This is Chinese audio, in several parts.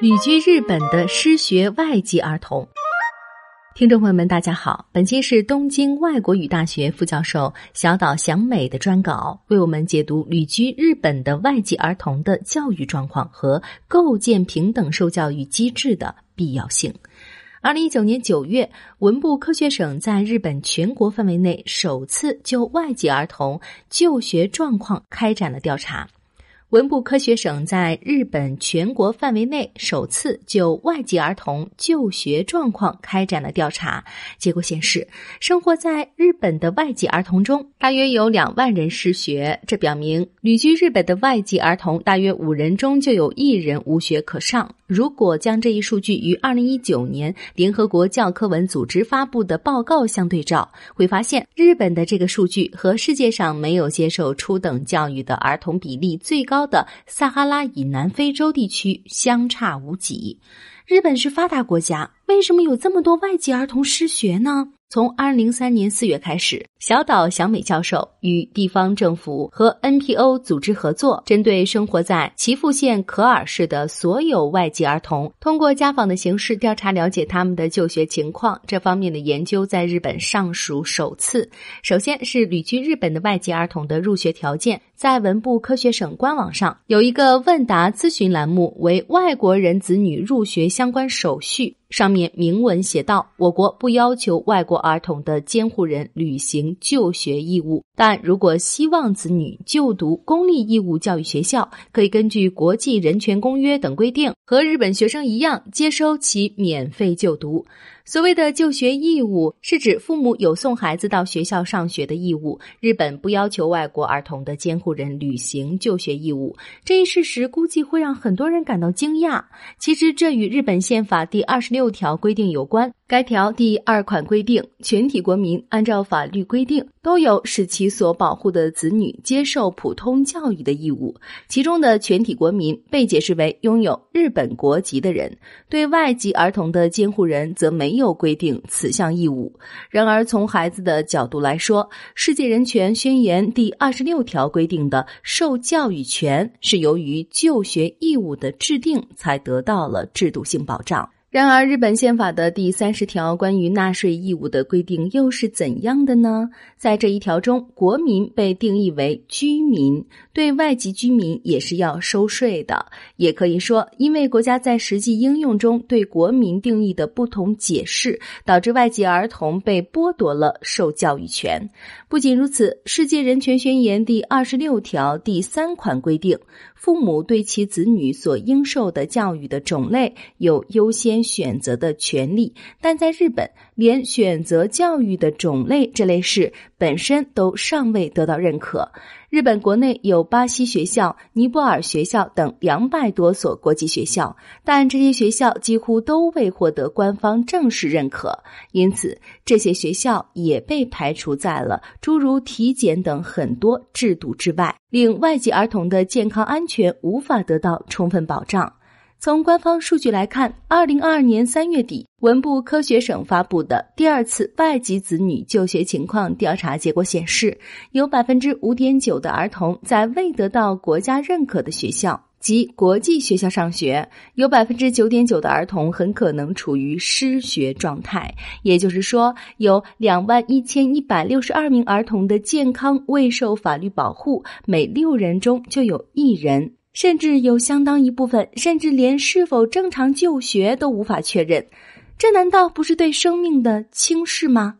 旅居日本的失学外籍儿童，听众朋友们，大家好，本期是东京外国语大学副教授小岛祥美的专稿，为我们解读旅居日本的外籍儿童的教育状况和构建平等受教育机制的必要性。二零一九年九月，文部科学省在日本全国范围内首次就外籍儿童就学状况开展了调查。文部科学省在日本全国范围内首次就外籍儿童就学状况开展了调查，结果显示，生活在日本的外籍儿童中，大约有两万人失学。这表明，旅居日本的外籍儿童大约五人中就有一人无学可上。如果将这一数据与二零一九年联合国教科文组织发布的报告相对照，会发现日本的这个数据和世界上没有接受初等教育的儿童比例最高的撒哈拉以南非洲地区相差无几。日本是发达国家，为什么有这么多外籍儿童失学呢？从二零零三年四月开始，小岛小美教授与地方政府和 NPO 组织合作，针对生活在岐阜县可尔市的所有外籍儿童，通过家访的形式调查了解他们的就学情况。这方面的研究在日本尚属首次。首先是旅居日本的外籍儿童的入学条件，在文部科学省官网上有一个问答咨询栏目，为外国人子女入学相关手续。上面明文写道：“我国不要求外国儿童的监护人履行就学义务，但如果希望子女就读公立义务教育学校，可以根据国际人权公约等规定，和日本学生一样接收其免费就读。”所谓的就学义务，是指父母有送孩子到学校上学的义务。日本不要求外国儿童的监护人履行就学义务，这一事实估计会让很多人感到惊讶。其实，这与日本宪法第二十六条规定有关。该条第二款规定，全体国民按照法律规定，都有使其所保护的子女接受普通教育的义务。其中的全体国民被解释为拥有日本国籍的人，对外籍儿童的监护人则没有规定此项义务。然而，从孩子的角度来说，《世界人权宣言》第二十六条规定的受教育权，是由于就学义务的制定才得到了制度性保障。然而，日本宪法的第三十条关于纳税义务的规定又是怎样的呢？在这一条中，国民被定义为居民，对外籍居民也是要收税的。也可以说，因为国家在实际应用中对国民定义的不同解释，导致外籍儿童被剥夺了受教育权。不仅如此，《世界人权宣言》第二十六条第三款规定，父母对其子女所应受的教育的种类有优先。选择的权利，但在日本，连选择教育的种类这类事本身都尚未得到认可。日本国内有巴西学校、尼泊尔学校等两百多所国际学校，但这些学校几乎都未获得官方正式认可，因此这些学校也被排除在了诸如体检等很多制度之外，令外籍儿童的健康安全无法得到充分保障。从官方数据来看，二零二二年三月底，文部科学省发布的第二次外籍子女就学情况调查结果显示，有百分之五点九的儿童在未得到国家认可的学校及国际学校上学，有百分之九点九的儿童很可能处于失学状态。也就是说，有两万一千一百六十二名儿童的健康未受法律保护，每六人中就有一人。甚至有相当一部分，甚至连是否正常就学都无法确认，这难道不是对生命的轻视吗？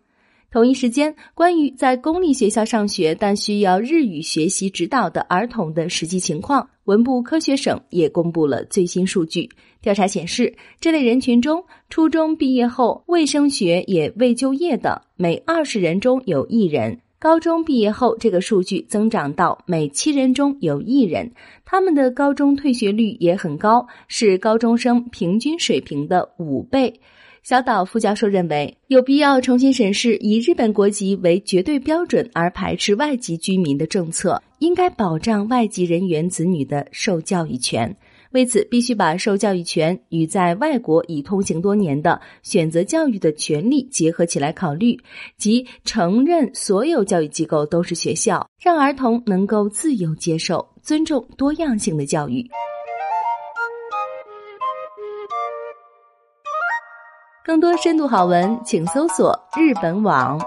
同一时间，关于在公立学校上学但需要日语学习指导的儿童的实际情况，文部科学省也公布了最新数据。调查显示，这类人群中，初中毕业后未升学也未就业的，每二十人中有一人。高中毕业后，这个数据增长到每七人中有一人，他们的高中退学率也很高，是高中生平均水平的五倍。小岛副教授认为，有必要重新审视以日本国籍为绝对标准而排斥外籍居民的政策，应该保障外籍人员子女的受教育权。为此必须把受教育权与在外国已通行多年的选择教育的权利结合起来考虑即承认所有教育机构都是学校让儿童能够自由接受尊重多样性的教育。更多深度好文请搜索日本网。